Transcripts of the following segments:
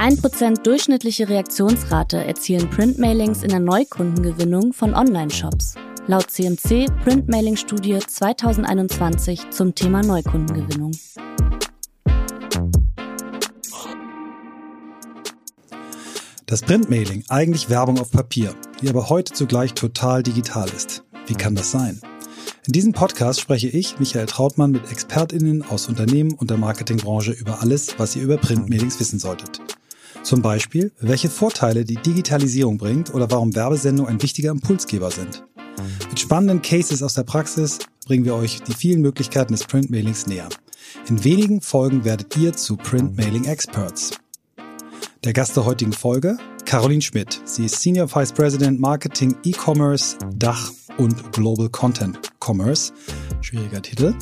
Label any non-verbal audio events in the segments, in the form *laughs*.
1% durchschnittliche Reaktionsrate erzielen Printmailings in der Neukundengewinnung von Online-Shops. Laut CMC Printmailing-Studie 2021 zum Thema Neukundengewinnung. Das Printmailing, eigentlich Werbung auf Papier, die aber heute zugleich total digital ist. Wie kann das sein? In diesem Podcast spreche ich, Michael Trautmann, mit ExpertInnen aus Unternehmen und der Marketingbranche über alles, was ihr über Printmailings wissen solltet. Zum Beispiel, welche Vorteile die Digitalisierung bringt oder warum Werbesendungen ein wichtiger Impulsgeber sind. Mit spannenden Cases aus der Praxis bringen wir euch die vielen Möglichkeiten des Printmailings näher. In wenigen Folgen werdet ihr zu Printmailing Experts. Der Gast der heutigen Folge, Caroline Schmidt. Sie ist Senior Vice President Marketing E-Commerce, Dach und Global Content Commerce. Schwieriger Titel.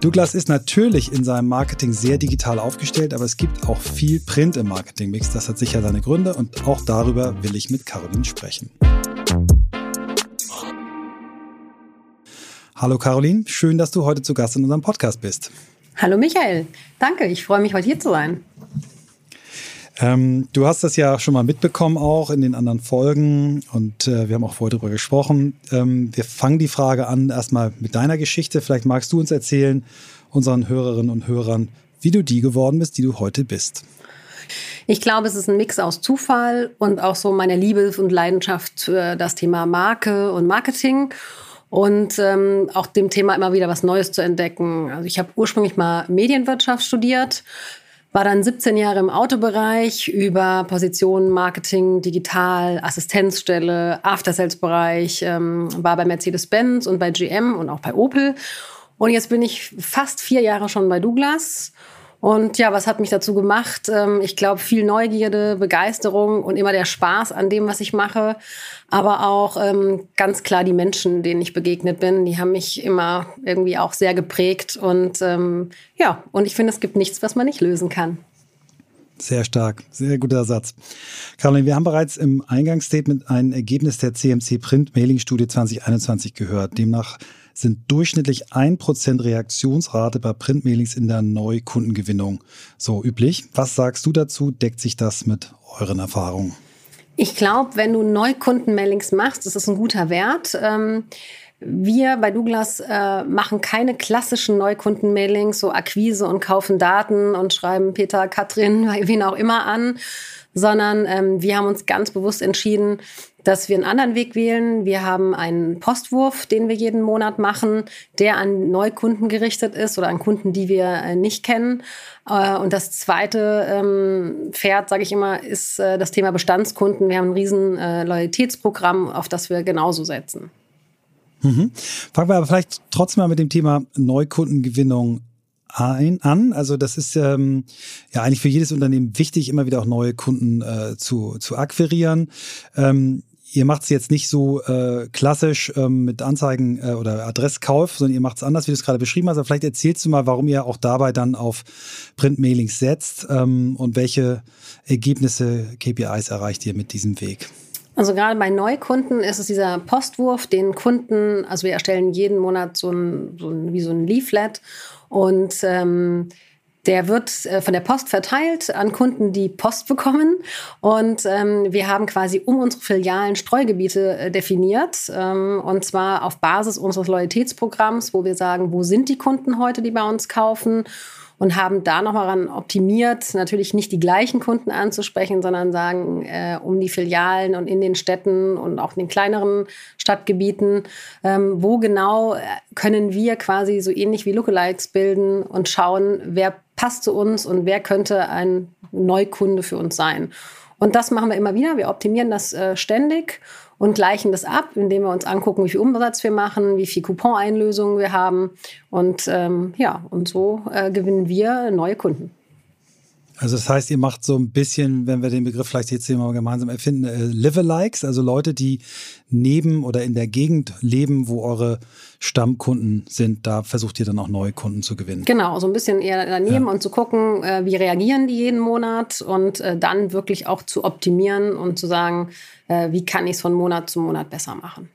Douglas ist natürlich in seinem Marketing sehr digital aufgestellt, aber es gibt auch viel Print im Marketingmix. Das hat sicher seine Gründe und auch darüber will ich mit Caroline sprechen. Hallo Caroline, schön, dass du heute zu Gast in unserem Podcast bist. Hallo Michael, danke, ich freue mich heute hier zu sein. Ähm, du hast das ja schon mal mitbekommen auch in den anderen Folgen und äh, wir haben auch vorher darüber gesprochen. Ähm, wir fangen die Frage an erstmal mit deiner Geschichte. Vielleicht magst du uns erzählen, unseren Hörerinnen und Hörern, wie du die geworden bist, die du heute bist. Ich glaube, es ist ein Mix aus Zufall und auch so meiner Liebe und Leidenschaft für das Thema Marke und Marketing und ähm, auch dem Thema immer wieder was Neues zu entdecken. Also ich habe ursprünglich mal Medienwirtschaft studiert, war dann 17 Jahre im Autobereich über Positionen Marketing, Digital, Assistenzstelle, After-Sales-Bereich, ähm, war bei Mercedes-Benz und bei GM und auch bei Opel. Und jetzt bin ich fast vier Jahre schon bei Douglas und ja, was hat mich dazu gemacht? Ähm, ich glaube, viel Neugierde, Begeisterung und immer der Spaß an dem, was ich mache. Aber auch ähm, ganz klar die Menschen, denen ich begegnet bin, die haben mich immer irgendwie auch sehr geprägt. Und ähm, ja, und ich finde, es gibt nichts, was man nicht lösen kann. Sehr stark, sehr guter Satz. Caroline, wir haben bereits im Eingangsstatement ein Ergebnis der CMC Print Mailing Studie 2021 gehört. Demnach sind durchschnittlich 1% Reaktionsrate bei Printmailings in der Neukundengewinnung so üblich. Was sagst du dazu? Deckt sich das mit euren Erfahrungen? Ich glaube, wenn du Neukundenmailings machst, ist das ein guter Wert. Ähm wir bei Douglas äh, machen keine klassischen Neukundenmailings, so Akquise und kaufen Daten und schreiben Peter, Katrin, *laughs* wen auch immer an, sondern ähm, wir haben uns ganz bewusst entschieden, dass wir einen anderen Weg wählen. Wir haben einen Postwurf, den wir jeden Monat machen, der an Neukunden gerichtet ist oder an Kunden, die wir äh, nicht kennen. Äh, und das zweite ähm, Pferd, sage ich immer, ist äh, das Thema Bestandskunden. Wir haben ein riesen Loyalitätsprogramm, auf das wir genauso setzen. Mhm. Fangen wir aber vielleicht trotzdem mal mit dem Thema Neukundengewinnung ein, an. Also das ist ähm, ja eigentlich für jedes Unternehmen wichtig, immer wieder auch neue Kunden äh, zu, zu akquirieren. Ähm, ihr macht es jetzt nicht so äh, klassisch ähm, mit Anzeigen äh, oder Adresskauf, sondern ihr macht es anders, wie du es gerade beschrieben hast. Aber vielleicht erzählst du mal, warum ihr auch dabei dann auf Printmailings setzt ähm, und welche Ergebnisse, KPIs erreicht ihr mit diesem Weg. Also gerade bei Neukunden ist es dieser Postwurf, den Kunden, also wir erstellen jeden Monat so ein, so ein wie so ein Leaflet und ähm, der wird äh, von der Post verteilt an Kunden, die Post bekommen. Und ähm, wir haben quasi um unsere Filialen Streugebiete äh, definiert. Ähm, und zwar auf Basis unseres Loyalitätsprogramms, wo wir sagen, wo sind die Kunden heute, die bei uns kaufen und haben da nochmal ran optimiert, natürlich nicht die gleichen Kunden anzusprechen, sondern sagen, äh, um die Filialen und in den Städten und auch in den kleineren Stadtgebieten, ähm, wo genau äh, können wir quasi so ähnlich wie Lookalikes bilden und schauen, wer passt zu uns und wer könnte ein Neukunde für uns sein. Und das machen wir immer wieder. Wir optimieren das äh, ständig und gleichen das ab, indem wir uns angucken, wie viel Umsatz wir machen, wie viel Coupon-Einlösungen wir haben. Und ähm, ja, und so äh, gewinnen wir neue Kunden. Also das heißt, ihr macht so ein bisschen, wenn wir den Begriff vielleicht jetzt hier mal gemeinsam erfinden, äh, Live-alikes, also Leute, die neben oder in der Gegend leben, wo eure Stammkunden sind, da versucht ihr dann auch neue Kunden zu gewinnen. Genau, so ein bisschen eher daneben ja. und zu gucken, äh, wie reagieren die jeden Monat und äh, dann wirklich auch zu optimieren und zu sagen, äh, wie kann ich es von Monat zu Monat besser machen.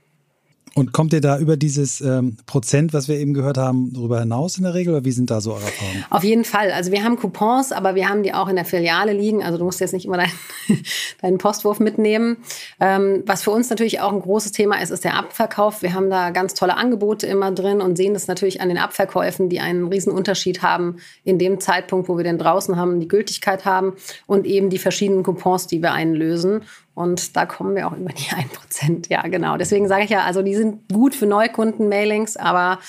Und kommt ihr da über dieses ähm, Prozent, was wir eben gehört haben, darüber hinaus in der Regel oder wie sind da so eure Erfahrungen? Auf jeden Fall. Also wir haben Coupons, aber wir haben die auch in der Filiale liegen. Also du musst jetzt nicht immer dein, *laughs* deinen Postwurf mitnehmen. Ähm, was für uns natürlich auch ein großes Thema ist, ist der Abverkauf. Wir haben da ganz tolle Angebote immer drin und sehen das natürlich an den Abverkäufen, die einen riesen Unterschied haben in dem Zeitpunkt, wo wir den draußen haben, die Gültigkeit haben und eben die verschiedenen Coupons, die wir einlösen. Und da kommen wir auch über die *laughs* 1%. Ja, genau. Deswegen sage ich ja, also die sind gut für Neukunden-Mailings, aber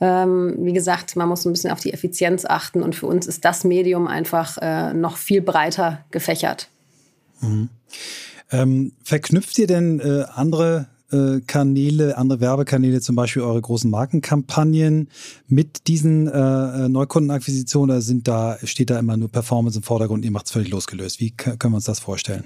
ähm, wie gesagt, man muss ein bisschen auf die Effizienz achten. Und für uns ist das Medium einfach äh, noch viel breiter gefächert. Mhm. Ähm, verknüpft ihr denn äh, andere äh, Kanäle, andere Werbekanäle, zum Beispiel eure großen Markenkampagnen mit diesen äh, äh Neukundenakquisitionen oder sind da, steht da immer nur Performance im Vordergrund, ihr macht es völlig losgelöst? Wie können wir uns das vorstellen?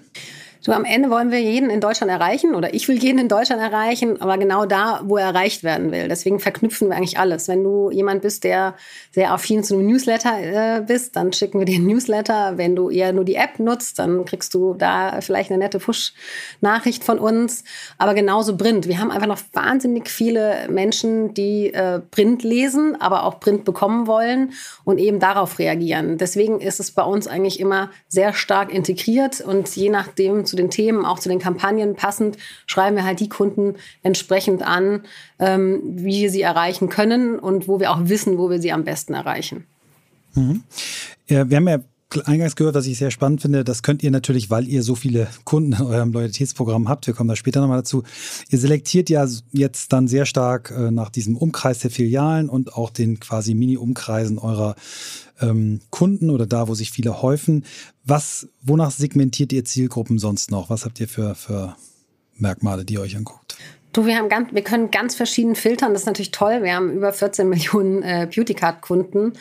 So am Ende wollen wir jeden in Deutschland erreichen oder ich will jeden in Deutschland erreichen, aber genau da, wo er erreicht werden will. Deswegen verknüpfen wir eigentlich alles. Wenn du jemand bist, der sehr affin zu einem Newsletter äh, bist, dann schicken wir dir einen Newsletter. Wenn du eher nur die App nutzt, dann kriegst du da vielleicht eine nette Push-Nachricht von uns. Aber genauso Print. Wir haben einfach noch wahnsinnig viele Menschen, die äh, Print lesen, aber auch Print bekommen wollen und eben darauf reagieren. Deswegen ist es bei uns eigentlich immer sehr stark integriert und je nachdem, zu den Themen, auch zu den Kampagnen passend, schreiben wir halt die Kunden entsprechend an, ähm, wie wir sie erreichen können und wo wir auch wissen, wo wir sie am besten erreichen. Mhm. Ja, wir haben ja eingangs gehört, was ich sehr spannend finde. Das könnt ihr natürlich, weil ihr so viele Kunden in eurem Loyalitätsprogramm habt. Wir kommen da später nochmal dazu. Ihr selektiert ja jetzt dann sehr stark äh, nach diesem Umkreis der Filialen und auch den quasi Mini-Umkreisen eurer ähm, Kunden oder da, wo sich viele häufen. Was, wonach segmentiert ihr Zielgruppen sonst noch? Was habt ihr für, für Merkmale, die ihr euch anguckt? Du, wir, haben ganz, wir können ganz verschieden filtern. Das ist natürlich toll. Wir haben über 14 Millionen äh, Beauty Card Kunden.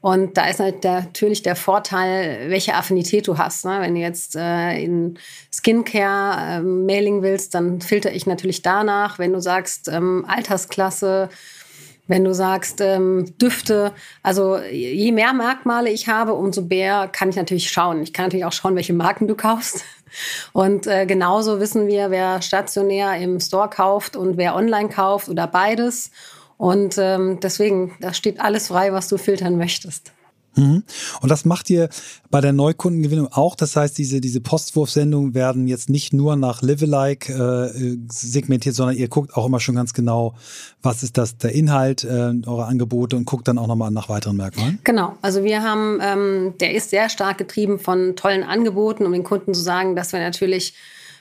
Und da ist natürlich der Vorteil, welche Affinität du hast. Ne? Wenn du jetzt äh, in Skincare äh, Mailing willst, dann filter ich natürlich danach. Wenn du sagst ähm, Altersklasse, wenn du sagst ähm, Düfte, also je mehr Merkmale ich habe, umso mehr kann ich natürlich schauen. Ich kann natürlich auch schauen, welche Marken du kaufst. Und äh, genauso wissen wir, wer stationär im Store kauft und wer online kauft oder beides. Und ähm, deswegen, da steht alles frei, was du filtern möchtest. Mhm. Und das macht ihr bei der Neukundengewinnung auch. Das heißt, diese, diese Postwurfsendungen werden jetzt nicht nur nach Live-alike äh, segmentiert, sondern ihr guckt auch immer schon ganz genau, was ist das der Inhalt äh, eurer Angebote und guckt dann auch nochmal nach weiteren Merkmalen. Genau. Also wir haben, ähm, der ist sehr stark getrieben von tollen Angeboten, um den Kunden zu sagen, dass wir natürlich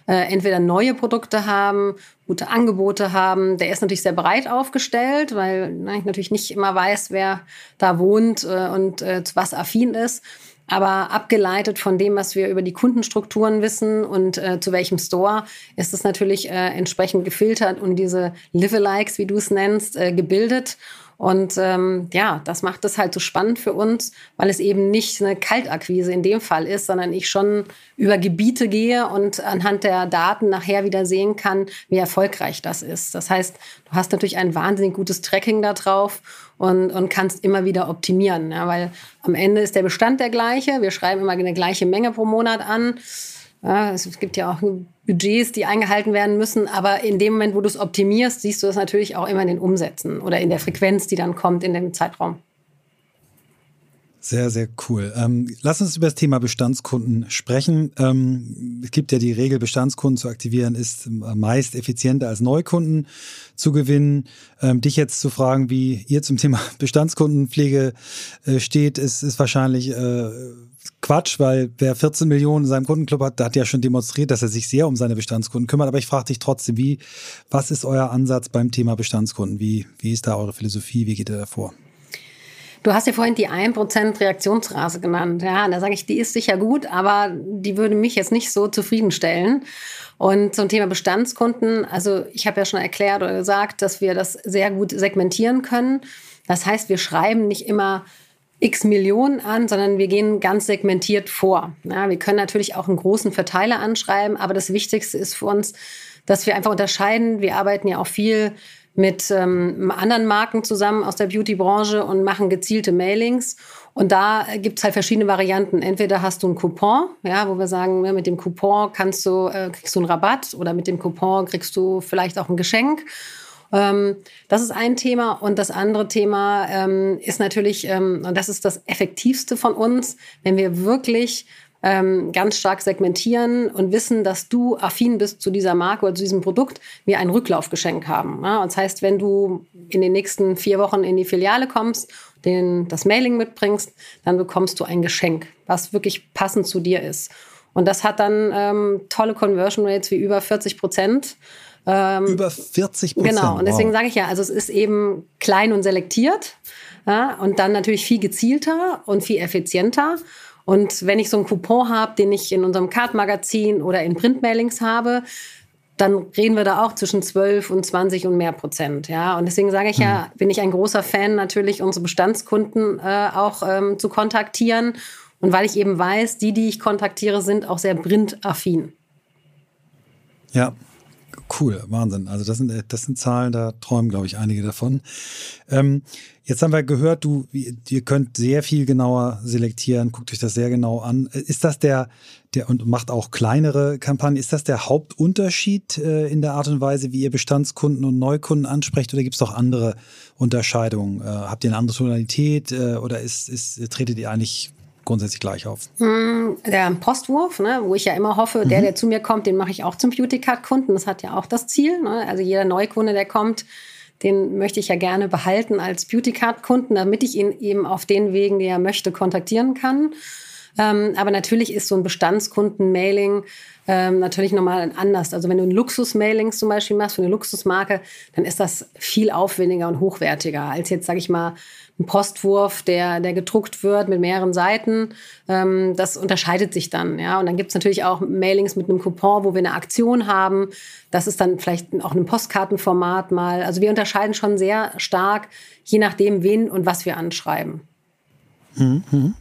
äh, entweder neue Produkte haben, gute Angebote haben. Der ist natürlich sehr breit aufgestellt, weil na, ich natürlich nicht immer weiß, wer da wohnt äh, und äh, zu was affin ist. Aber abgeleitet von dem, was wir über die Kundenstrukturen wissen und äh, zu welchem Store, ist es natürlich äh, entsprechend gefiltert und diese Live-alikes, wie du es nennst, äh, gebildet. Und ähm, ja, das macht es halt so spannend für uns, weil es eben nicht eine Kaltakquise in dem Fall ist, sondern ich schon über Gebiete gehe und anhand der Daten nachher wieder sehen kann, wie erfolgreich das ist. Das heißt, du hast natürlich ein wahnsinnig gutes Tracking da drauf und, und kannst immer wieder optimieren, ja, weil am Ende ist der Bestand der gleiche. Wir schreiben immer eine gleiche Menge pro Monat an. Ja, es gibt ja auch Budgets, die eingehalten werden müssen. Aber in dem Moment, wo du es optimierst, siehst du es natürlich auch immer in den Umsätzen oder in der Frequenz, die dann kommt in dem Zeitraum. Sehr, sehr cool. Ähm, lass uns über das Thema Bestandskunden sprechen. Ähm, es gibt ja die Regel, Bestandskunden zu aktivieren ist meist effizienter als Neukunden zu gewinnen. Ähm, dich jetzt zu fragen, wie ihr zum Thema *laughs* Bestandskundenpflege äh, steht, ist, ist wahrscheinlich äh, Quatsch, weil wer 14 Millionen in seinem Kundenclub hat, der hat ja schon demonstriert, dass er sich sehr um seine Bestandskunden kümmert. Aber ich frage dich trotzdem, wie, was ist euer Ansatz beim Thema Bestandskunden? Wie, wie ist da eure Philosophie? Wie geht ihr da vor? Du hast ja vorhin die 1% Reaktionsrate genannt. Ja, da sage ich, die ist sicher gut, aber die würde mich jetzt nicht so zufriedenstellen. Und zum Thema Bestandskunden, also ich habe ja schon erklärt oder gesagt, dass wir das sehr gut segmentieren können. Das heißt, wir schreiben nicht immer x Millionen an, sondern wir gehen ganz segmentiert vor. Ja, wir können natürlich auch einen großen Verteiler anschreiben, aber das Wichtigste ist für uns, dass wir einfach unterscheiden. Wir arbeiten ja auch viel mit ähm, anderen Marken zusammen aus der Beauty-Branche und machen gezielte Mailings. Und da gibt es halt verschiedene Varianten. Entweder hast du einen Coupon, ja, wo wir sagen, ja, mit dem Coupon kannst du, äh, kriegst du einen Rabatt oder mit dem Coupon kriegst du vielleicht auch ein Geschenk. Ähm, das ist ein Thema. Und das andere Thema ähm, ist natürlich, ähm, und das ist das Effektivste von uns, wenn wir wirklich ähm, ganz stark segmentieren und wissen, dass du affin bist zu dieser Marke oder zu diesem Produkt, wir ein Rücklaufgeschenk haben. Und das heißt, wenn du in den nächsten vier Wochen in die Filiale kommst, den, das Mailing mitbringst, dann bekommst du ein Geschenk, was wirklich passend zu dir ist. Und das hat dann ähm, tolle Conversion Rates wie über 40 Prozent. Ähm, über 40 Prozent. Genau, und deswegen wow. sage ich ja, also es ist eben klein und selektiert ja, und dann natürlich viel gezielter und viel effizienter. Und wenn ich so einen Coupon habe, den ich in unserem Card-Magazin oder in Printmailings habe, dann reden wir da auch zwischen 12 und 20 und mehr Prozent. Ja? Und deswegen sage ich ja, mhm. bin ich ein großer Fan, natürlich unsere Bestandskunden äh, auch ähm, zu kontaktieren. Und weil ich eben weiß, die, die ich kontaktiere, sind auch sehr printaffin. Ja, Cool, Wahnsinn. Also das sind, das sind Zahlen, da träumen, glaube ich, einige davon. Ähm, jetzt haben wir gehört, du, ihr könnt sehr viel genauer selektieren, guckt euch das sehr genau an. Ist das der, der und macht auch kleinere Kampagnen, ist das der Hauptunterschied äh, in der Art und Weise, wie ihr Bestandskunden und Neukunden ansprecht oder gibt es auch andere Unterscheidungen? Äh, habt ihr eine andere Tonalität äh, oder ist, ist, tretet ihr eigentlich grundsätzlich gleich auf? Hm, der Postwurf, ne, wo ich ja immer hoffe, mhm. der, der zu mir kommt, den mache ich auch zum Beauty Card Kunden. Das hat ja auch das Ziel. Ne? Also jeder Neukunde, der kommt, den möchte ich ja gerne behalten als Beauty Card Kunden, damit ich ihn eben auf den Wegen, die er möchte, kontaktieren kann. Ähm, aber natürlich ist so ein Bestandskunden-Mailing ähm, natürlich nochmal anders. Also wenn du ein Luxus-Mailings zum Beispiel machst für eine Luxusmarke, dann ist das viel aufwendiger und hochwertiger als jetzt, sage ich mal, ein Postwurf, der, der gedruckt wird mit mehreren Seiten. Ähm, das unterscheidet sich dann. Ja? Und dann gibt es natürlich auch Mailings mit einem Coupon, wo wir eine Aktion haben. Das ist dann vielleicht auch ein Postkartenformat mal. Also wir unterscheiden schon sehr stark, je nachdem, wen und was wir anschreiben. Mhm.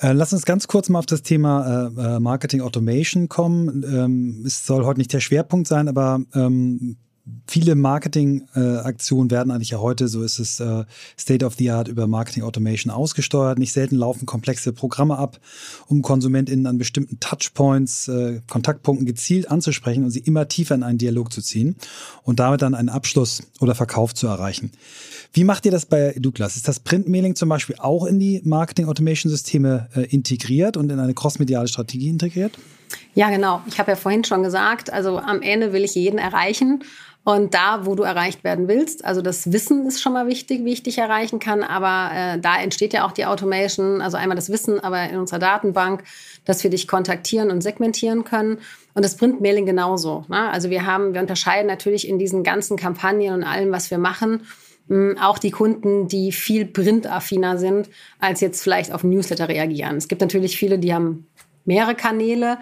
Äh, lass uns ganz kurz mal auf das Thema äh, äh, Marketing Automation kommen. Ähm, es soll heute nicht der Schwerpunkt sein, aber ähm, viele Marketingaktionen äh, werden eigentlich ja heute, so ist es äh, State of the Art über Marketing Automation ausgesteuert. Nicht selten laufen komplexe Programme ab, um KonsumentInnen an bestimmten Touchpoints, äh, Kontaktpunkten gezielt anzusprechen und sie immer tiefer in einen Dialog zu ziehen und damit dann einen Abschluss oder Verkauf zu erreichen. Wie macht ihr das bei Douglas? Ist das Printmailing zum Beispiel auch in die Marketing Automation Systeme äh, integriert und in eine crossmediale Strategie integriert? Ja, genau. Ich habe ja vorhin schon gesagt, also am Ende will ich jeden erreichen. Und da, wo du erreicht werden willst, also das Wissen ist schon mal wichtig, wie ich dich erreichen kann, aber äh, da entsteht ja auch die Automation, also einmal das Wissen, aber in unserer Datenbank, dass wir dich kontaktieren und segmentieren können. Und das Printmailing genauso. Ne? Also wir haben, wir unterscheiden natürlich in diesen ganzen Kampagnen und allem, was wir machen, hm, auch die Kunden, die viel printaffiner sind, als jetzt vielleicht auf Newsletter reagieren. Es gibt natürlich viele, die haben mehrere Kanäle.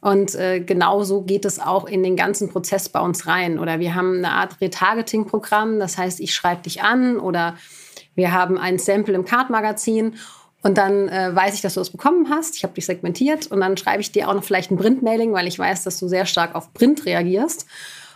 Und äh, genauso geht es auch in den ganzen Prozess bei uns rein. Oder wir haben eine Art Retargeting-Programm, das heißt, ich schreibe dich an oder wir haben ein Sample im Card-Magazin und dann äh, weiß ich, dass du es bekommen hast. Ich habe dich segmentiert und dann schreibe ich dir auch noch vielleicht ein Print-Mailing, weil ich weiß, dass du sehr stark auf Print reagierst.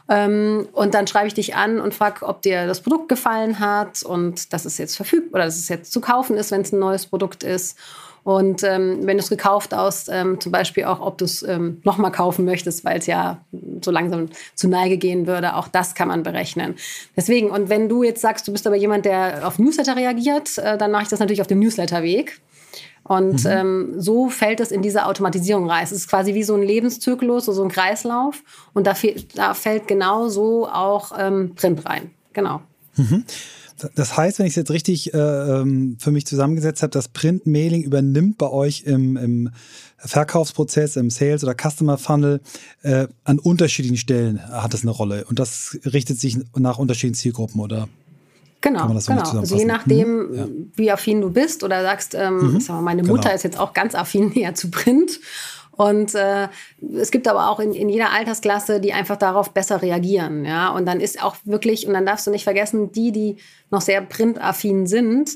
Ähm, und dann schreibe ich dich an und frage, ob dir das Produkt gefallen hat und dass es jetzt verfügbar oder dass es jetzt zu kaufen ist, wenn es ein neues Produkt ist. Und ähm, wenn du es gekauft hast, ähm, zum Beispiel auch, ob du es ähm, nochmal kaufen möchtest, weil es ja so langsam zu Neige gehen würde, auch das kann man berechnen. Deswegen, und wenn du jetzt sagst, du bist aber jemand, der auf Newsletter reagiert, äh, dann mache ich das natürlich auf dem Newsletterweg. Und mhm. ähm, so fällt es in diese Automatisierung rein. Es ist quasi wie so ein Lebenszyklus, so ein Kreislauf. Und da, da fällt genau so auch ähm, Print rein. Genau. Mhm. Das heißt, wenn ich es jetzt richtig äh, ähm, für mich zusammengesetzt habe, das Print-Mailing übernimmt bei euch im, im Verkaufsprozess, im Sales- oder Customer-Funnel äh, an unterschiedlichen Stellen hat es eine Rolle. Und das richtet sich nach unterschiedlichen Zielgruppen, oder? Genau, so genau. Also je nachdem, mhm. ja. wie affin du bist oder sagst, ähm, mhm. sag mal, meine Mutter genau. ist jetzt auch ganz affin *laughs* näher zu Print und äh, es gibt aber auch in, in jeder Altersklasse, die einfach darauf besser reagieren. Ja? Und dann ist auch wirklich, und dann darfst du nicht vergessen, die, die noch sehr printaffin sind,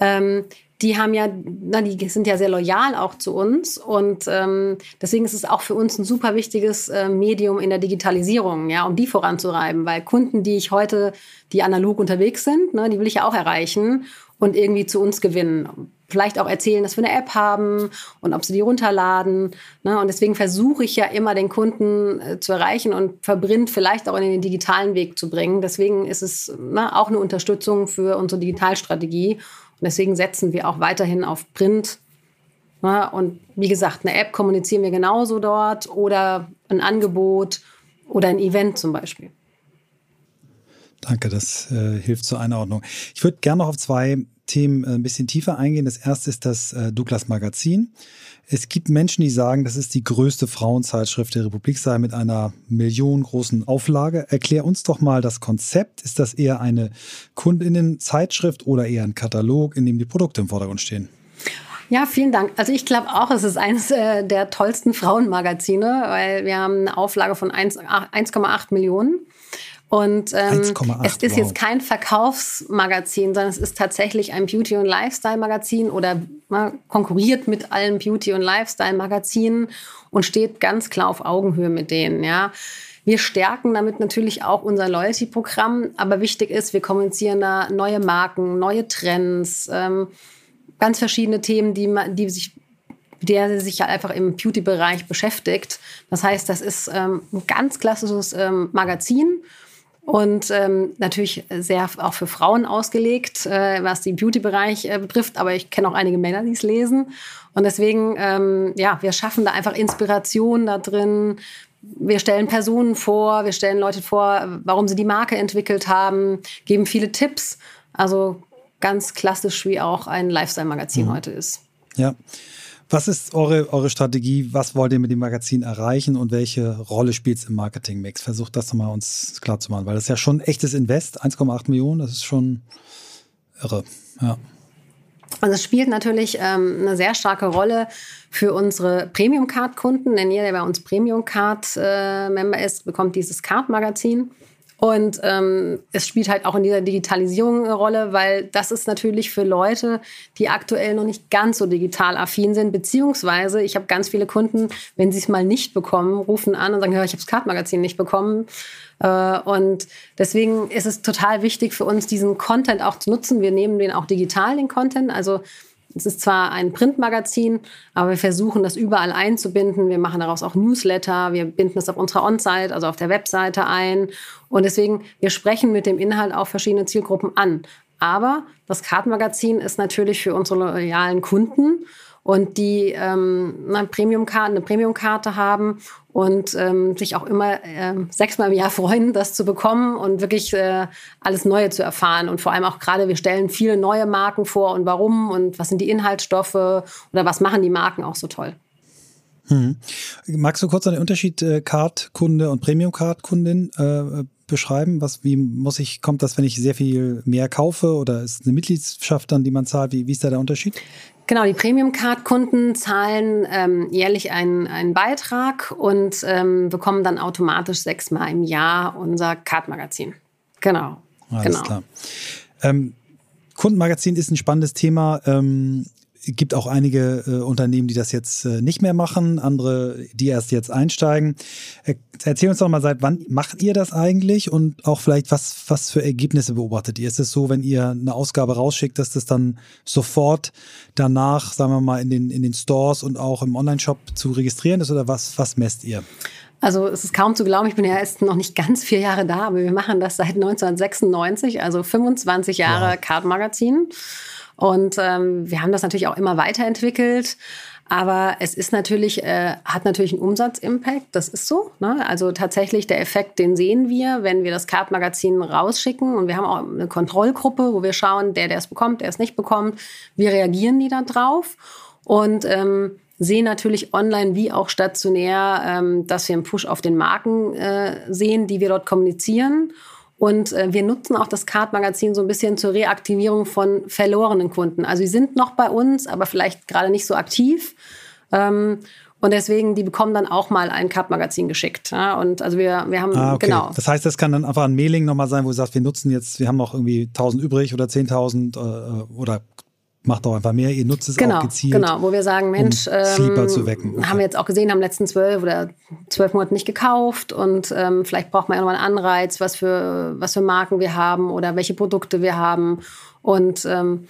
ähm, die haben ja, na, die sind ja sehr loyal auch zu uns und ähm, deswegen ist es auch für uns ein super wichtiges äh, Medium in der Digitalisierung, ja, um die voranzureiben, weil Kunden, die ich heute, die analog unterwegs sind, ne, die will ich ja auch erreichen und irgendwie zu uns gewinnen. Vielleicht auch erzählen, dass wir eine App haben und ob sie die runterladen. Ne? Und deswegen versuche ich ja immer, den Kunden äh, zu erreichen und verbringt vielleicht auch in den digitalen Weg zu bringen. Deswegen ist es ne, auch eine Unterstützung für unsere Digitalstrategie. Und deswegen setzen wir auch weiterhin auf Print. Ne? Und wie gesagt, eine App kommunizieren wir genauso dort oder ein Angebot oder ein Event zum Beispiel. Danke, das äh, hilft zur Einordnung. Ich würde gerne noch auf zwei Themen äh, ein bisschen tiefer eingehen. Das erste ist das äh, Douglas Magazin. Es gibt Menschen, die sagen, das ist die größte Frauenzeitschrift der Republik sei mit einer millionengroßen Auflage. Erklär uns doch mal das Konzept. Ist das eher eine Kundinnenzeitschrift oder eher ein Katalog, in dem die Produkte im Vordergrund stehen? Ja, vielen Dank. Also ich glaube auch, es ist eines äh, der tollsten Frauenmagazine, weil wir haben eine Auflage von 1,8 Millionen. Und ähm, es ist wow. jetzt kein Verkaufsmagazin, sondern es ist tatsächlich ein Beauty- und Lifestyle-Magazin oder na, konkurriert mit allen Beauty- und Lifestyle-Magazinen und steht ganz klar auf Augenhöhe mit denen. Ja. Wir stärken damit natürlich auch unser Loyalty-Programm, aber wichtig ist, wir kommunizieren da neue Marken, neue Trends, ähm, ganz verschiedene Themen, die, die sich der sich ja einfach im Beauty-Bereich beschäftigt. Das heißt, das ist ähm, ein ganz klassisches ähm, Magazin und ähm, natürlich sehr auch für Frauen ausgelegt, äh, was den Beauty-Bereich äh, betrifft. Aber ich kenne auch einige Männer, die es lesen. Und deswegen, ähm, ja, wir schaffen da einfach Inspiration da drin. Wir stellen Personen vor, wir stellen Leute vor, warum sie die Marke entwickelt haben, geben viele Tipps. Also ganz klassisch, wie auch ein Lifestyle-Magazin mhm. heute ist. Ja. Was ist eure, eure Strategie? Was wollt ihr mit dem Magazin erreichen und welche Rolle spielt es im Marketingmix? Versucht das nochmal uns klar zu machen, weil das ist ja schon echtes Invest, 1,8 Millionen, das ist schon irre. Ja. Also es spielt natürlich ähm, eine sehr starke Rolle für unsere Premium-Card-Kunden, denn jeder, der bei uns Premium-Card-Member äh, ist, bekommt dieses Card-Magazin. Und ähm, es spielt halt auch in dieser Digitalisierung eine Rolle, weil das ist natürlich für Leute, die aktuell noch nicht ganz so digital affin sind, beziehungsweise ich habe ganz viele Kunden, wenn sie es mal nicht bekommen, rufen an und sagen, hör, ich habe das Kartmagazin nicht bekommen. Äh, und deswegen ist es total wichtig für uns, diesen Content auch zu nutzen. Wir nehmen den auch digital, den Content. Also es ist zwar ein Printmagazin, aber wir versuchen das überall einzubinden. Wir machen daraus auch Newsletter, wir binden es auf unserer On-Site, also auf der Webseite ein. Und deswegen, wir sprechen mit dem Inhalt auch verschiedene Zielgruppen an. Aber das Kartenmagazin ist natürlich für unsere loyalen Kunden und die ähm, eine Premium-Karte, eine Premium-Karte haben und ähm, sich auch immer äh, sechsmal im Jahr freuen, das zu bekommen und wirklich äh, alles Neue zu erfahren. Und vor allem auch gerade, wir stellen viele neue Marken vor und warum und was sind die Inhaltsstoffe oder was machen die Marken auch so toll. Hm. Magst du kurz den Unterschied äh, Card-Kunde und Premium-Card-Kundin äh, beschreiben? Was, wie muss ich, kommt das, wenn ich sehr viel mehr kaufe oder ist eine Mitgliedschaft dann, die man zahlt? Wie, wie ist da der Unterschied? Genau, die Premium-Card-Kunden zahlen ähm, jährlich einen, einen Beitrag und ähm, bekommen dann automatisch sechsmal im Jahr unser Card-Magazin. Genau. Alles genau. klar. Ähm, Kundenmagazin ist ein spannendes Thema. Ähm, gibt auch einige äh, Unternehmen, die das jetzt äh, nicht mehr machen, andere, die erst jetzt einsteigen. Äh, erzähl uns doch mal, seit wann macht ihr das eigentlich und auch vielleicht, was, was für Ergebnisse beobachtet ihr? Ist es so, wenn ihr eine Ausgabe rausschickt, dass das dann sofort danach, sagen wir mal, in den, in den Stores und auch im Online-Shop zu registrieren ist oder was, was messt ihr? Also es ist kaum zu glauben, ich bin ja erst noch nicht ganz vier Jahre da, aber wir machen das seit 1996, also 25 Jahre wow. Card-Magazin. Und ähm, wir haben das natürlich auch immer weiterentwickelt. Aber es ist natürlich, äh, hat natürlich einen Umsatzimpact, das ist so. Ne? Also tatsächlich der Effekt, den sehen wir, wenn wir das Card-Magazin rausschicken. Und wir haben auch eine Kontrollgruppe, wo wir schauen, der, der es bekommt, der es nicht bekommt, wie reagieren die da drauf? Und ähm, sehen natürlich online wie auch stationär, ähm, dass wir einen Push auf den Marken äh, sehen, die wir dort kommunizieren. Und äh, wir nutzen auch das Card-Magazin so ein bisschen zur Reaktivierung von verlorenen Kunden. Also sie sind noch bei uns, aber vielleicht gerade nicht so aktiv. Ähm, und deswegen, die bekommen dann auch mal ein Card-Magazin geschickt. Ja? Und also wir, wir haben, ah, okay. genau. Das heißt, das kann dann einfach ein Mailing nochmal sein, wo du sagst, wir nutzen jetzt, wir haben noch irgendwie 1000 übrig oder 10.000 äh, oder macht auch einfach mehr, ihr nutzt es genau, auch gezielt. Genau, wo wir sagen, Mensch, um Sleeper ähm, zu wecken. Okay. haben wir jetzt auch gesehen, haben letzten zwölf oder zwölf Monate nicht gekauft und ähm, vielleicht braucht man ja nochmal einen Anreiz, was für, was für Marken wir haben oder welche Produkte wir haben. Und ähm,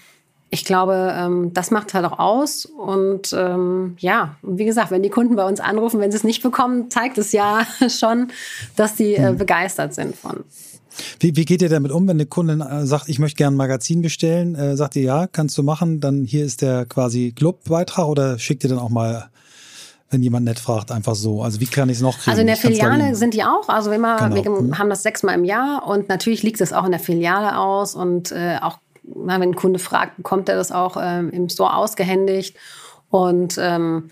ich glaube, ähm, das macht halt auch aus. Und ähm, ja, wie gesagt, wenn die Kunden bei uns anrufen, wenn sie es nicht bekommen, zeigt es ja *laughs* schon, dass sie äh, hm. begeistert sind von. Wie, wie geht ihr damit um, wenn eine Kundin äh, sagt, ich möchte gerne ein Magazin bestellen? Äh, sagt ihr ja, kannst du machen? Dann hier ist der quasi Clubbeitrag oder schickt ihr dann auch mal wenn jemand nett fragt, einfach so? Also wie kann ich es noch kriegen? Also in der Filiale sind die auch. Also immer, genau. wir haben das sechsmal im Jahr und natürlich liegt es auch in der Filiale aus und äh, auch na, wenn ein Kunde fragt, bekommt er das auch ähm, im Store ausgehändigt und ähm,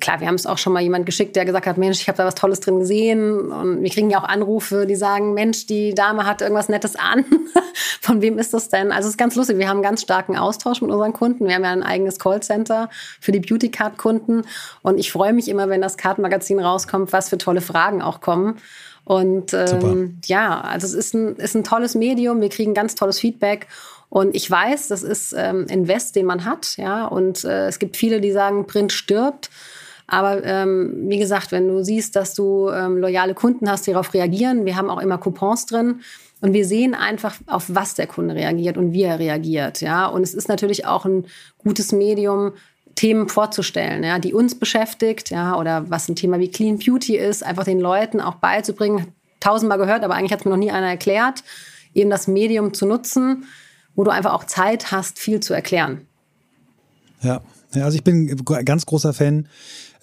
klar, wir haben es auch schon mal jemand geschickt, der gesagt hat, Mensch, ich habe da was Tolles drin gesehen. Und wir kriegen ja auch Anrufe, die sagen, Mensch, die Dame hat irgendwas Nettes an. *laughs* Von wem ist das denn? Also es ist ganz lustig. Wir haben einen ganz starken Austausch mit unseren Kunden. Wir haben ja ein eigenes Callcenter für die Beauty Card Kunden. Und ich freue mich immer, wenn das Kartenmagazin rauskommt, was für tolle Fragen auch kommen. Und ähm, ja, also es ist ein, ist ein tolles Medium. Wir kriegen ganz tolles Feedback. Und ich weiß, das ist ähm, Invest, den man hat. Ja, und äh, es gibt viele, die sagen, Print stirbt. Aber ähm, wie gesagt, wenn du siehst, dass du ähm, loyale Kunden hast, die darauf reagieren, wir haben auch immer Coupons drin. Und wir sehen einfach, auf was der Kunde reagiert und wie er reagiert. Ja? Und es ist natürlich auch ein gutes Medium, Themen vorzustellen, ja, die uns beschäftigt, ja, oder was ein Thema wie Clean Beauty ist, einfach den Leuten auch beizubringen. Tausendmal gehört, aber eigentlich hat es mir noch nie einer erklärt, eben das Medium zu nutzen, wo du einfach auch Zeit hast, viel zu erklären. Ja, also ich bin ganz großer Fan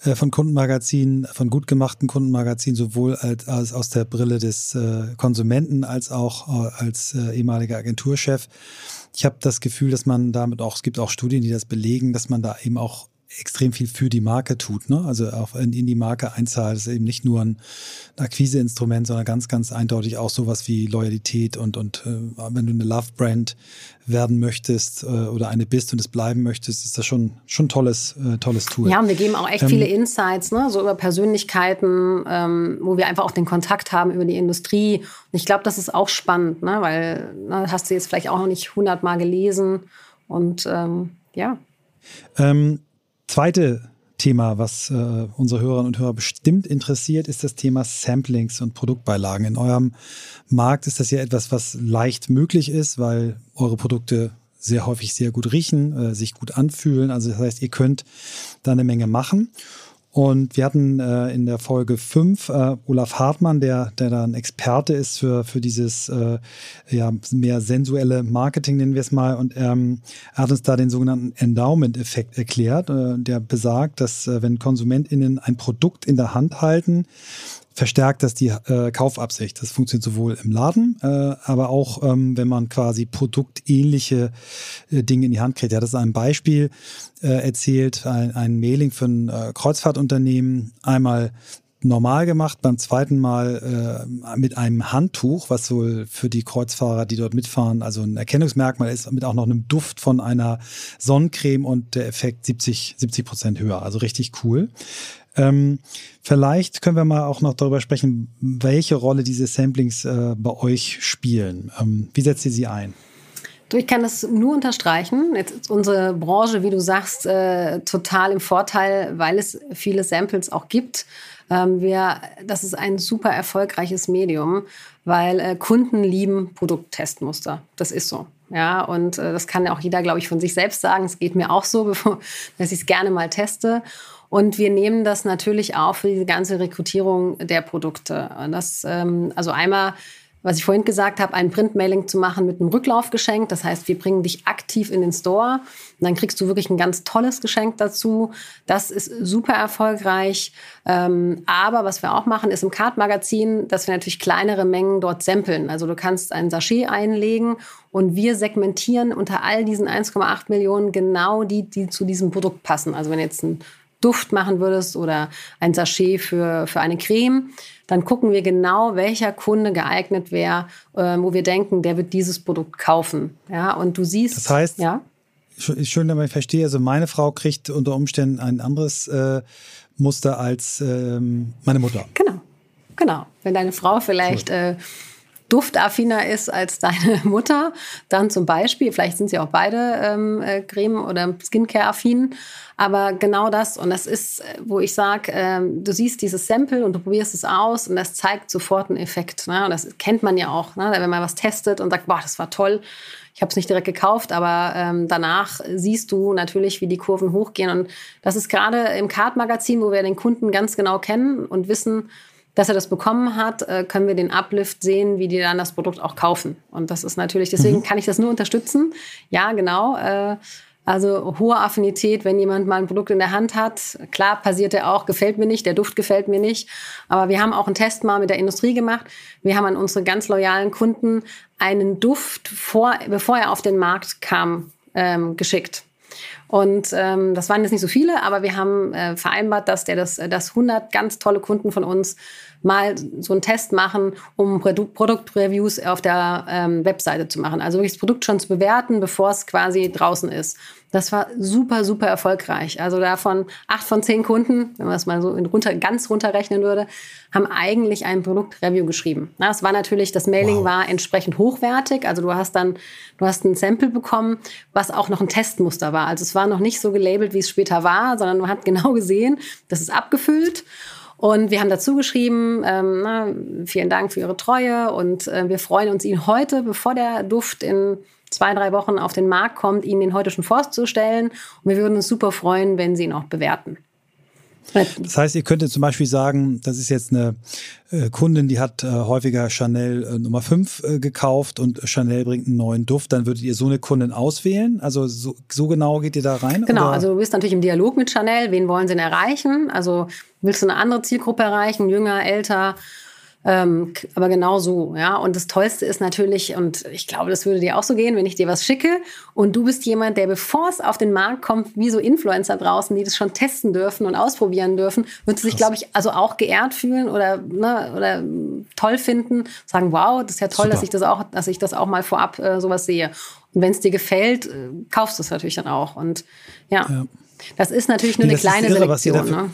äh, von Kundenmagazinen, von gut gemachten Kundenmagazinen, sowohl als, als aus der Brille des äh, Konsumenten als auch äh, als äh, ehemaliger Agenturchef. Ich habe das Gefühl, dass man damit auch, es gibt auch Studien, die das belegen, dass man da eben auch extrem viel für die Marke tut, ne? also auch in, in die Marke einzahlt. Ist eben nicht nur ein Akquiseinstrument, sondern ganz, ganz eindeutig auch sowas wie Loyalität und, und äh, wenn du eine Love-Brand werden möchtest äh, oder eine bist und es bleiben möchtest, ist das schon schon tolles, äh, tolles Tool. Ja, und wir geben auch echt ähm, viele Insights, ne? so über Persönlichkeiten, ähm, wo wir einfach auch den Kontakt haben über die Industrie. Und ich glaube, das ist auch spannend, ne? weil ne, hast du jetzt vielleicht auch noch nicht hundertmal gelesen und ähm, ja. Ähm, Zweite Thema, was äh, unsere Hörerinnen und Hörer bestimmt interessiert, ist das Thema Samplings und Produktbeilagen. In eurem Markt ist das ja etwas, was leicht möglich ist, weil eure Produkte sehr häufig sehr gut riechen, äh, sich gut anfühlen. Also das heißt, ihr könnt da eine Menge machen. Und wir hatten äh, in der Folge 5 äh, Olaf Hartmann, der, der da ein Experte ist für, für dieses äh, ja, mehr sensuelle Marketing, nennen wir es mal. Und ähm, er hat uns da den sogenannten Endowment-Effekt erklärt, äh, der besagt, dass äh, wenn KonsumentInnen ein Produkt in der Hand halten, verstärkt das die äh, Kaufabsicht. Das funktioniert sowohl im Laden, äh, aber auch, ähm, wenn man quasi produktähnliche äh, Dinge in die Hand kriegt. Er hat das ein Beispiel äh, erzählt, ein, ein Mailing für ein äh, Kreuzfahrtunternehmen, einmal normal gemacht, beim zweiten Mal äh, mit einem Handtuch, was wohl für die Kreuzfahrer, die dort mitfahren, also ein Erkennungsmerkmal ist, mit auch noch einem Duft von einer Sonnencreme und der Effekt 70, 70 Prozent höher. Also richtig cool. Ähm, vielleicht können wir mal auch noch darüber sprechen, welche Rolle diese Samplings äh, bei euch spielen. Ähm, wie setzt ihr sie ein? Ich kann das nur unterstreichen. Jetzt ist unsere Branche, wie du sagst, äh, total im Vorteil, weil es viele Samples auch gibt. Ähm, wir, das ist ein super erfolgreiches Medium, weil äh, Kunden lieben Produkttestmuster. Das ist so. Ja, und äh, das kann auch jeder, glaube ich, von sich selbst sagen. Es geht mir auch so, *laughs* bevor, dass ich es gerne mal teste. Und wir nehmen das natürlich auch für diese ganze Rekrutierung der Produkte. Das, ähm, also einmal, was ich vorhin gesagt habe, ein Printmailing zu machen mit einem Rücklaufgeschenk. Das heißt, wir bringen dich aktiv in den Store und dann kriegst du wirklich ein ganz tolles Geschenk dazu. Das ist super erfolgreich. Ähm, aber was wir auch machen, ist im Card-Magazin, dass wir natürlich kleinere Mengen dort samplen. Also du kannst ein Sachet einlegen und wir segmentieren unter all diesen 1,8 Millionen genau die, die zu diesem Produkt passen. Also wenn jetzt ein Duft machen würdest oder ein Sachet für, für eine Creme, dann gucken wir genau, welcher Kunde geeignet wäre, äh, wo wir denken, der wird dieses Produkt kaufen. Ja, und du siehst. Das heißt, ja? schön, dass ich verstehe, also meine Frau kriegt unter Umständen ein anderes äh, Muster als ähm, meine Mutter. Genau, genau. Wenn deine Frau vielleicht cool. äh, duftaffiner ist als deine *laughs* Mutter, dann zum Beispiel, vielleicht sind sie auch beide ähm, äh, Creme- oder Skincare-affin, aber genau das, und das ist, wo ich sage, ähm, du siehst dieses Sample und du probierst es aus und das zeigt sofort einen Effekt. Ne? Und das kennt man ja auch, ne? wenn man was testet und sagt, boah, das war toll. Ich Ich habe es nicht direkt gekauft, aber ähm, danach siehst du natürlich, wie die Kurven hochgehen. Und das ist gerade im Card-Magazin, wo wir den Kunden ganz genau kennen und wissen, dass er das bekommen hat, äh, können wir den Uplift sehen, wie die dann das Produkt auch kaufen. Und das ist natürlich, deswegen mhm. kann ich das nur unterstützen. Ja, genau. Äh, also hohe Affinität, wenn jemand mal ein Produkt in der Hand hat. Klar passiert er auch, gefällt mir nicht, der Duft gefällt mir nicht. Aber wir haben auch einen Test mal mit der Industrie gemacht. Wir haben an unsere ganz loyalen Kunden einen Duft, vor, bevor er auf den Markt kam, ähm, geschickt. Und ähm, das waren jetzt nicht so viele, aber wir haben äh, vereinbart, dass der das, dass 100 ganz tolle Kunden von uns mal so einen Test machen, um Produ Produktreviews auf der ähm, Webseite zu machen. Also wirklich das Produkt schon zu bewerten, bevor es quasi draußen ist. Das war super, super erfolgreich. Also davon acht von zehn Kunden, wenn man es mal so runter, ganz runterrechnen würde, haben eigentlich ein Produktreview geschrieben. Das war natürlich, das Mailing wow. war entsprechend hochwertig. Also du hast dann, du hast ein Sample bekommen, was auch noch ein Testmuster war. Also es war noch nicht so gelabelt, wie es später war, sondern man hat *laughs* genau gesehen, das ist abgefüllt. Und wir haben dazu geschrieben, ähm, na, vielen Dank für Ihre Treue und äh, wir freuen uns, Ihnen heute, bevor der Duft in zwei, drei Wochen auf den Markt kommt, Ihnen den heute schon vorzustellen. Und wir würden uns super freuen, wenn Sie ihn auch bewerten. Das heißt, ihr könntet zum Beispiel sagen, das ist jetzt eine äh, Kundin, die hat äh, häufiger Chanel äh, Nummer 5 äh, gekauft und Chanel bringt einen neuen Duft, dann würdet ihr so eine Kundin auswählen? Also so, so genau geht ihr da rein? Genau, oder? also du bist natürlich im Dialog mit Chanel, wen wollen sie denn erreichen? Also willst du eine andere Zielgruppe erreichen, jünger, älter? Ähm, aber genau so, ja. Und das Tollste ist natürlich, und ich glaube, das würde dir auch so gehen, wenn ich dir was schicke und du bist jemand, der, bevor es auf den Markt kommt, wie so Influencer draußen, die das schon testen dürfen und ausprobieren dürfen, würdest du dich, glaube ich, also auch geehrt fühlen oder, ne, oder toll finden, sagen, wow, das ist ja toll, Super. dass ich das auch, dass ich das auch mal vorab äh, sowas sehe. Und wenn es dir gefällt, äh, kaufst du es natürlich dann auch. Und ja, ja. das ist natürlich nur nee, eine kleine irre, Selektion. Ne?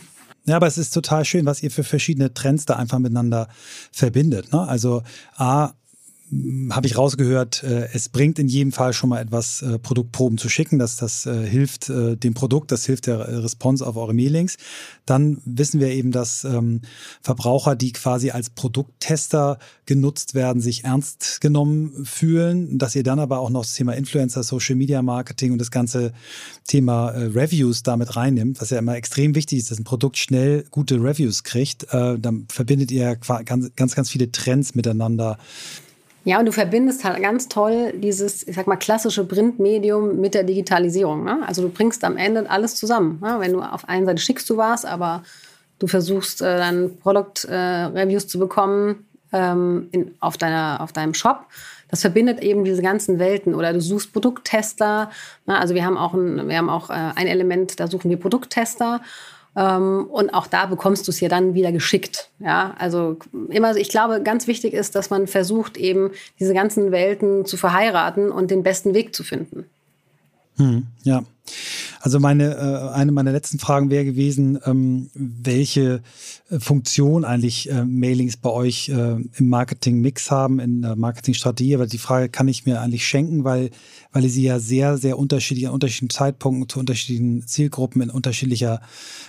Ja, aber es ist total schön, was ihr für verschiedene Trends da einfach miteinander verbindet. Ne? Also A, habe ich rausgehört, äh, es bringt in jedem Fall schon mal etwas, äh, Produktproben zu schicken. Das, das äh, hilft äh, dem Produkt, das hilft der Response auf eure Mailings. Dann wissen wir eben, dass ähm, Verbraucher, die quasi als Produkttester genutzt werden, sich ernst genommen fühlen. Dass ihr dann aber auch noch das Thema Influencer, Social Media Marketing und das ganze Thema äh, Reviews damit reinnimmt, was ja immer extrem wichtig ist, dass ein Produkt schnell gute Reviews kriegt. Äh, dann verbindet ihr ganz, ganz viele Trends miteinander ja, und du verbindest halt ganz toll dieses, ich sag mal, klassische Printmedium mit der Digitalisierung. Ne? Also du bringst am Ende alles zusammen. Ne? Wenn du auf einer Seite schickst du was, aber du versuchst äh, dann Product-Reviews äh, zu bekommen ähm, in, auf, deiner, auf deinem Shop. Das verbindet eben diese ganzen Welten. Oder du suchst Produkttester. Ne? Also wir haben auch, ein, wir haben auch äh, ein Element, da suchen wir Produkttester. Ähm, und auch da bekommst du es ja dann wieder geschickt. Ja, also immer, ich glaube, ganz wichtig ist, dass man versucht, eben diese ganzen Welten zu verheiraten und den besten Weg zu finden. Hm, ja. Also meine, äh, eine meiner letzten Fragen wäre gewesen, ähm, welche äh, Funktion eigentlich äh, Mailings bei euch äh, im Marketing-Mix haben, in der Marketingstrategie. Aber die Frage kann ich mir eigentlich schenken, weil, weil ihr sie ja sehr, sehr unterschiedlich an unterschiedlichen Zeitpunkten zu unterschiedlichen Zielgruppen in unterschiedlicher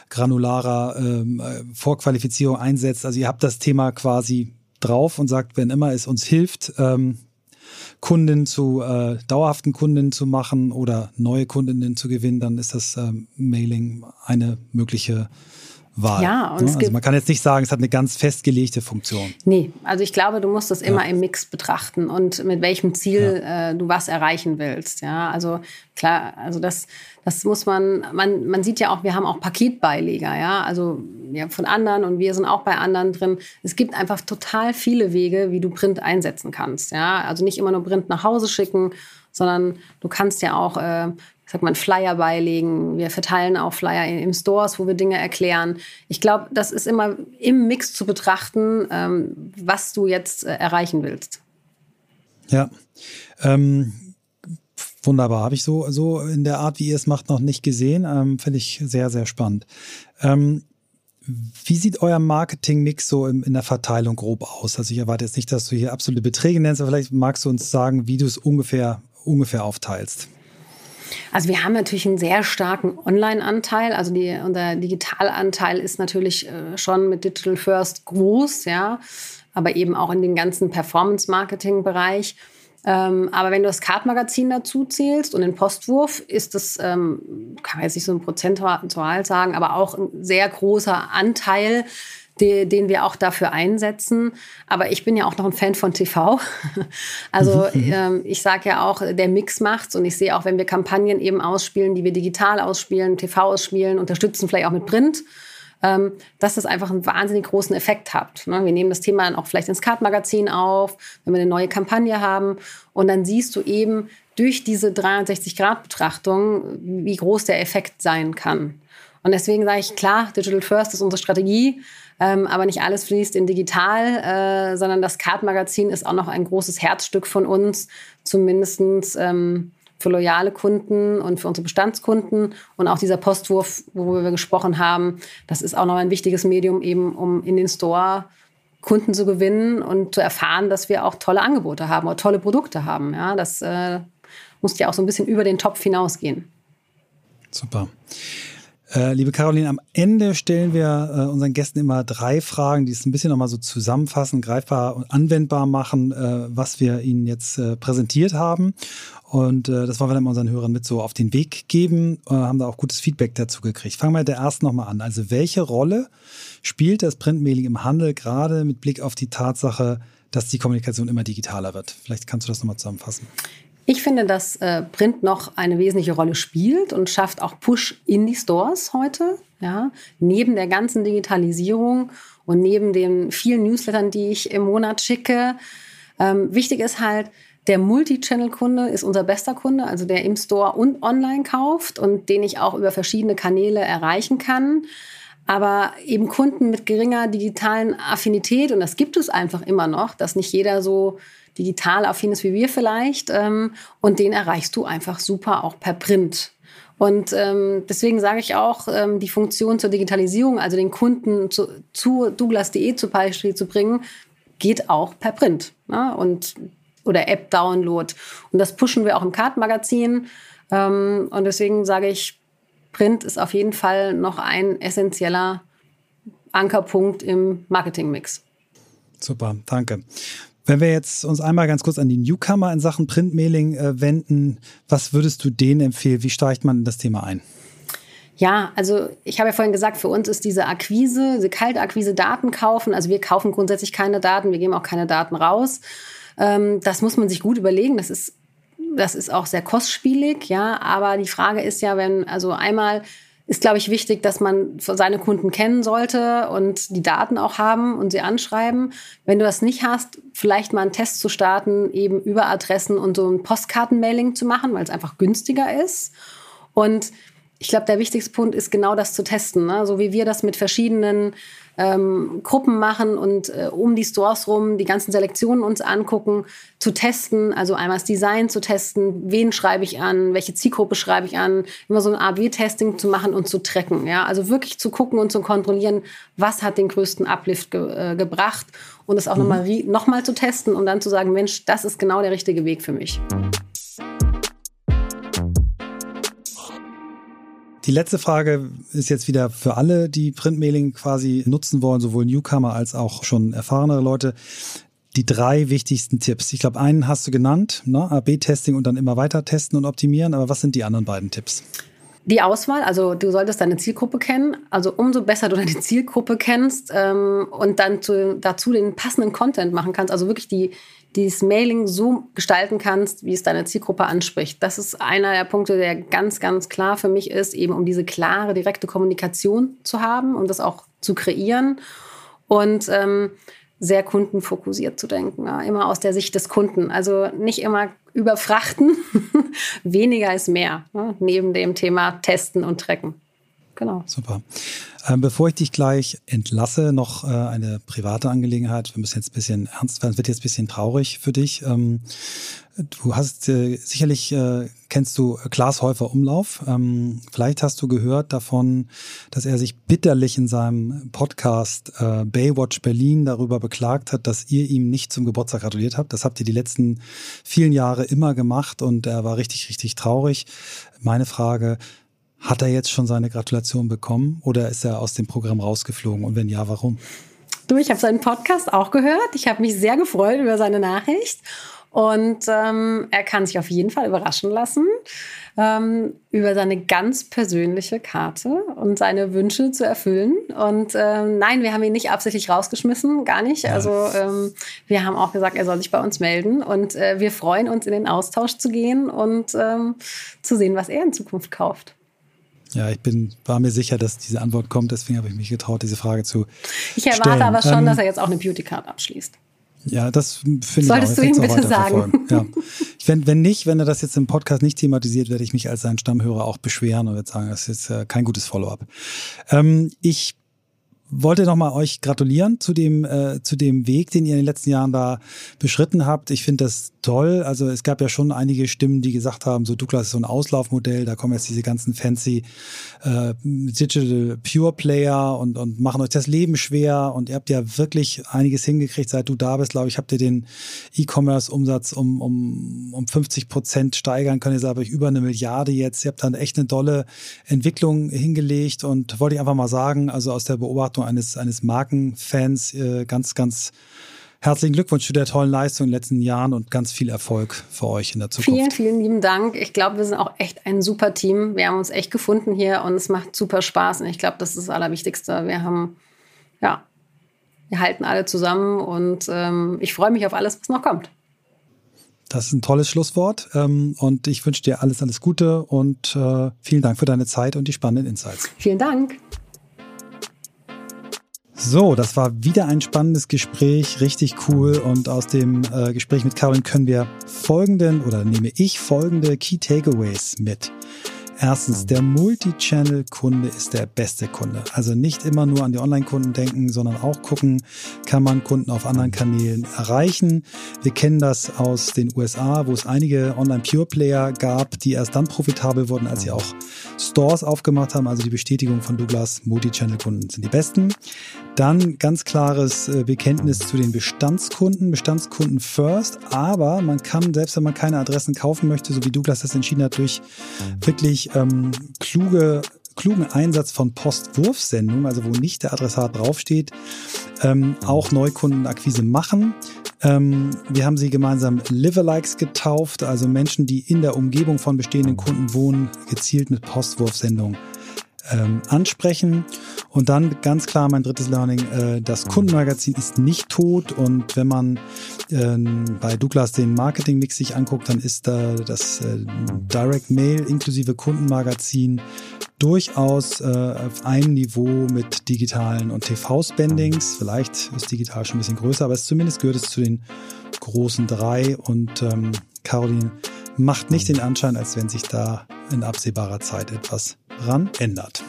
granularer ähm, äh, Vorqualifizierung einsetzt. Also ihr habt das Thema quasi drauf und sagt, wenn immer es uns hilft, ähm, Kunden zu äh, dauerhaften Kunden zu machen oder neue Kundinnen zu gewinnen, dann ist das ähm, Mailing eine mögliche Wahl. Ja, und ne? also man kann jetzt nicht sagen, es hat eine ganz festgelegte Funktion. Nee, also ich glaube, du musst das immer ja. im Mix betrachten und mit welchem Ziel ja. äh, du was erreichen willst. Ja, also klar, also das, das muss man, man, man sieht ja auch, wir haben auch Paketbeileger, ja, also ja, von anderen und wir sind auch bei anderen drin. Es gibt einfach total viele Wege, wie du Print einsetzen kannst. Ja, also nicht immer nur Print nach Hause schicken, sondern du kannst ja auch äh, ich sag mal, einen Flyer beilegen. Wir verteilen auch Flyer im Stores, wo wir Dinge erklären. Ich glaube, das ist immer im Mix zu betrachten, ähm, was du jetzt äh, erreichen willst. Ja. Ähm, wunderbar. Habe ich so, so in der Art, wie ihr es macht, noch nicht gesehen. Ähm, Finde ich sehr, sehr spannend. Ähm, wie sieht euer Marketing-Mix so in, in, der Verteilung grob aus? Also ich erwarte jetzt nicht, dass du hier absolute Beträge nennst, aber vielleicht magst du uns sagen, wie du es ungefähr, ungefähr aufteilst. Also wir haben natürlich einen sehr starken Online-Anteil. Also die, unser Digitalanteil ist natürlich äh, schon mit Digital First groß, ja, aber eben auch in den ganzen Performance-Marketing-Bereich. Ähm, aber wenn du das Kartmagazin dazu zählst und den Postwurf, ist das, ähm, kann man jetzt nicht so ein Prozentual sagen, aber auch ein sehr großer Anteil die, den wir auch dafür einsetzen. Aber ich bin ja auch noch ein Fan von TV. *laughs* Also mhm, mhm. ähm, ich sage ja auch, der Mix macht's und ich sehe auch, wenn wir Kampagnen eben ausspielen, die wir digital ausspielen, TV ausspielen, unterstützen vielleicht auch mit Print. Ähm, dass das einfach einen wahnsinnig großen Effekt hat. Ne? Wir nehmen das Thema dann auch vielleicht ins Kartmagazin auf, wenn wir eine neue Kampagne haben. Und dann siehst du eben durch diese 360-Grad-Betrachtung, wie groß der Effekt sein kann. Und deswegen sage ich, klar, Digital First ist unsere Strategie, ähm, aber nicht alles fließt in digital, äh, sondern das Kartmagazin ist auch noch ein großes Herzstück von uns, zumindest ähm, für loyale Kunden und für unsere Bestandskunden. Und auch dieser Postwurf, worüber wir gesprochen haben, das ist auch noch ein wichtiges Medium, eben um in den Store Kunden zu gewinnen und zu erfahren, dass wir auch tolle Angebote haben oder tolle Produkte haben. Ja, das äh, muss ja auch so ein bisschen über den Topf hinausgehen. Super. Äh, liebe Caroline, am Ende stellen wir äh, unseren Gästen immer drei Fragen, die es ein bisschen nochmal so zusammenfassen, greifbar und anwendbar machen, äh, was wir ihnen jetzt äh, präsentiert haben. Und äh, das wollen wir dann unseren Hörern mit so auf den Weg geben, haben da auch gutes Feedback dazu gekriegt. Fangen wir mit der ersten nochmal an. Also welche Rolle spielt das Printmailing im Handel gerade mit Blick auf die Tatsache, dass die Kommunikation immer digitaler wird? Vielleicht kannst du das nochmal zusammenfassen. Ich finde, dass äh, Print noch eine wesentliche Rolle spielt und schafft auch Push in die Stores heute. Ja, neben der ganzen Digitalisierung und neben den vielen Newslettern, die ich im Monat schicke. Ähm, wichtig ist halt, der Multi-Channel-Kunde ist unser bester Kunde, also der im Store und online kauft und den ich auch über verschiedene Kanäle erreichen kann. Aber eben Kunden mit geringer digitalen Affinität, und das gibt es einfach immer noch, dass nicht jeder so digital affin ist wie wir vielleicht. Ähm, und den erreichst du einfach super auch per Print. Und ähm, deswegen sage ich auch, ähm, die Funktion zur Digitalisierung, also den Kunden zu, zu Douglas.de zum Beispiel zu bringen, geht auch per Print ne? und, oder App-Download. Und das pushen wir auch im Kartenmagazin. Ähm, und deswegen sage ich, Print ist auf jeden Fall noch ein essentieller Ankerpunkt im Marketingmix. Super, danke. Wenn wir jetzt uns einmal ganz kurz an die Newcomer in Sachen Printmailing äh, wenden, was würdest du denen empfehlen? Wie steigt man in das Thema ein? Ja, also ich habe ja vorhin gesagt, für uns ist diese Akquise, diese kalte Akquise Daten kaufen. Also wir kaufen grundsätzlich keine Daten, wir geben auch keine Daten raus. Ähm, das muss man sich gut überlegen. Das ist, das ist auch sehr kostspielig, ja. Aber die Frage ist ja, wenn, also einmal ist, glaube ich, wichtig, dass man seine Kunden kennen sollte und die Daten auch haben und sie anschreiben. Wenn du das nicht hast, vielleicht mal einen Test zu starten, eben über Adressen und so ein Postkartenmailing zu machen, weil es einfach günstiger ist. Und ich glaube, der wichtigste Punkt ist genau das zu testen. Ne? So wie wir das mit verschiedenen ähm, Gruppen machen und äh, um die Stores rum die ganzen Selektionen uns angucken, zu testen, also einmal das Design zu testen, wen schreibe ich an, welche Zielgruppe schreibe ich an, immer so ein A-B-Testing zu machen und zu tracken. Ja? Also wirklich zu gucken und zu kontrollieren, was hat den größten Uplift ge äh, gebracht und es auch mhm. nochmal noch mal zu testen und dann zu sagen, Mensch, das ist genau der richtige Weg für mich. Die letzte Frage ist jetzt wieder für alle, die Printmailing quasi nutzen wollen, sowohl Newcomer als auch schon erfahrenere Leute. Die drei wichtigsten Tipps. Ich glaube, einen hast du genannt, ne? AB-Testing und dann immer weiter testen und optimieren. Aber was sind die anderen beiden Tipps? Die Auswahl, also du solltest deine Zielgruppe kennen. Also umso besser du deine Zielgruppe kennst ähm, und dann zu, dazu den passenden Content machen kannst, also wirklich die, dieses Mailing so gestalten kannst, wie es deine Zielgruppe anspricht. Das ist einer der Punkte, der ganz, ganz klar für mich ist, eben um diese klare, direkte Kommunikation zu haben und das auch zu kreieren und ähm, sehr kundenfokussiert zu denken, ja, immer aus der Sicht des Kunden. Also nicht immer überfrachten, *laughs* weniger ist mehr, ne? neben dem Thema Testen und Trecken. Genau. Super. Ähm, bevor ich dich gleich entlasse, noch äh, eine private Angelegenheit. Wir müssen jetzt ein bisschen ernst werden. Es wird jetzt ein bisschen traurig für dich. Ähm, du hast äh, sicherlich äh, kennst du Klaas Häufer Umlauf. Ähm, vielleicht hast du gehört davon, dass er sich bitterlich in seinem Podcast äh, Baywatch Berlin darüber beklagt hat, dass ihr ihm nicht zum Geburtstag gratuliert habt. Das habt ihr die letzten vielen Jahre immer gemacht und er war richtig, richtig traurig. Meine Frage, hat er jetzt schon seine Gratulation bekommen oder ist er aus dem Programm rausgeflogen? Und wenn ja, warum? Du, ich habe seinen Podcast auch gehört. Ich habe mich sehr gefreut über seine Nachricht. Und ähm, er kann sich auf jeden Fall überraschen lassen ähm, über seine ganz persönliche Karte und seine Wünsche zu erfüllen. Und ähm, nein, wir haben ihn nicht absichtlich rausgeschmissen, gar nicht. Also ähm, wir haben auch gesagt, er soll sich bei uns melden. Und äh, wir freuen uns, in den Austausch zu gehen und ähm, zu sehen, was er in Zukunft kauft. Ja, ich bin, war mir sicher, dass diese Antwort kommt, deswegen habe ich mich getraut, diese Frage zu Ich erwarte stellen. aber schon, ähm, dass er jetzt auch eine Beauty Card abschließt. Ja, das finde ich Solltest auch. du ihm bitte sagen. Ja. *laughs* Wenn, wenn nicht, wenn er das jetzt im Podcast nicht thematisiert, werde ich mich als sein Stammhörer auch beschweren und werde sagen, das ist äh, kein gutes Follow-up. Ähm, ich wollte nochmal euch gratulieren zu dem, äh, zu dem Weg, den ihr in den letzten Jahren da beschritten habt. Ich finde das toll. Also es gab ja schon einige Stimmen, die gesagt haben, so Douglas ist so ein Auslaufmodell, da kommen jetzt diese ganzen fancy äh, Digital Pure Player und, und machen euch das Leben schwer. Und ihr habt ja wirklich einiges hingekriegt, seit du da bist, glaube ich, habt ihr den E-Commerce-Umsatz um, um, um 50 Prozent steigern können. Ihr seid euch über eine Milliarde jetzt. Ihr habt dann echt eine tolle Entwicklung hingelegt und wollte ich einfach mal sagen, also aus der Beobachtung eines, eines Markenfans, äh, ganz, ganz Herzlichen Glückwunsch zu der tollen Leistung in den letzten Jahren und ganz viel Erfolg für euch in der Zukunft. Vielen, vielen lieben Dank. Ich glaube, wir sind auch echt ein super Team. Wir haben uns echt gefunden hier und es macht super Spaß. Und ich glaube, das ist das Allerwichtigste. Wir haben, ja, wir halten alle zusammen und ähm, ich freue mich auf alles, was noch kommt. Das ist ein tolles Schlusswort ähm, und ich wünsche dir alles, alles Gute und äh, vielen Dank für deine Zeit und die spannenden Insights. Vielen Dank. So, das war wieder ein spannendes Gespräch, richtig cool. Und aus dem äh, Gespräch mit Caroline können wir folgenden oder nehme ich folgende Key Takeaways mit. Erstens, der Multi-Channel-Kunde ist der beste Kunde. Also nicht immer nur an die Online-Kunden denken, sondern auch gucken, kann man Kunden auf anderen Kanälen erreichen. Wir kennen das aus den USA, wo es einige Online-Pure-Player gab, die erst dann profitabel wurden, als sie auch Stores aufgemacht haben. Also die Bestätigung von Douglas, Multi-Channel-Kunden sind die besten. Dann ganz klares äh, Bekenntnis zu den Bestandskunden, Bestandskunden first. Aber man kann, selbst wenn man keine Adressen kaufen möchte, so wie Douglas das entschieden hat, durch wirklich ähm, kluge klugen Einsatz von Postwurfsendungen, also wo nicht der Adressat draufsteht, ähm, auch Neukundenakquise machen. Ähm, wir haben sie gemeinsam Livealikes getauft, also Menschen, die in der Umgebung von bestehenden Kunden wohnen, gezielt mit Postwurfsendungen ähm, ansprechen. Und dann ganz klar mein drittes Learning, äh, das Kundenmagazin ist nicht tot. Und wenn man äh, bei Douglas den Marketingmix sich anguckt, dann ist da das äh, Direct Mail inklusive Kundenmagazin durchaus äh, auf einem Niveau mit digitalen und TV-Spendings. Vielleicht ist digital schon ein bisschen größer, aber es zumindest gehört es zu den großen drei. Und ähm, Caroline macht nicht den Anschein, als wenn sich da in absehbarer Zeit etwas dran ändert.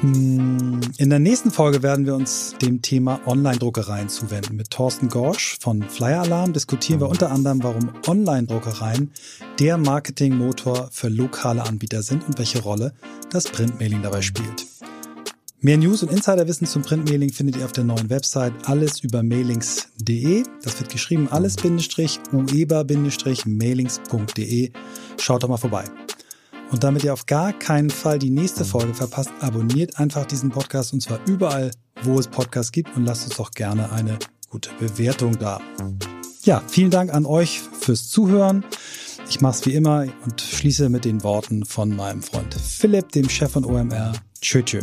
Hm, in der nächsten Folge werden wir uns dem Thema Online-Druckereien zuwenden. Mit Thorsten Gorsch von Flyer Alarm diskutieren wir unter anderem, warum Online-Druckereien der Marketingmotor für lokale Anbieter sind und welche Rolle das Printmailing dabei spielt. Mehr News und Insiderwissen zum Printmailing findet ihr auf der neuen Website allesübermailings.de. Das wird geschrieben alles-ueber-mailings.de. Schaut doch mal vorbei. Und damit ihr auf gar keinen Fall die nächste Folge verpasst, abonniert einfach diesen Podcast und zwar überall, wo es Podcasts gibt und lasst uns doch gerne eine gute Bewertung da. Ja, vielen Dank an euch fürs Zuhören. Ich mache es wie immer und schließe mit den Worten von meinem Freund Philipp, dem Chef von OMR. Tschö, tschö.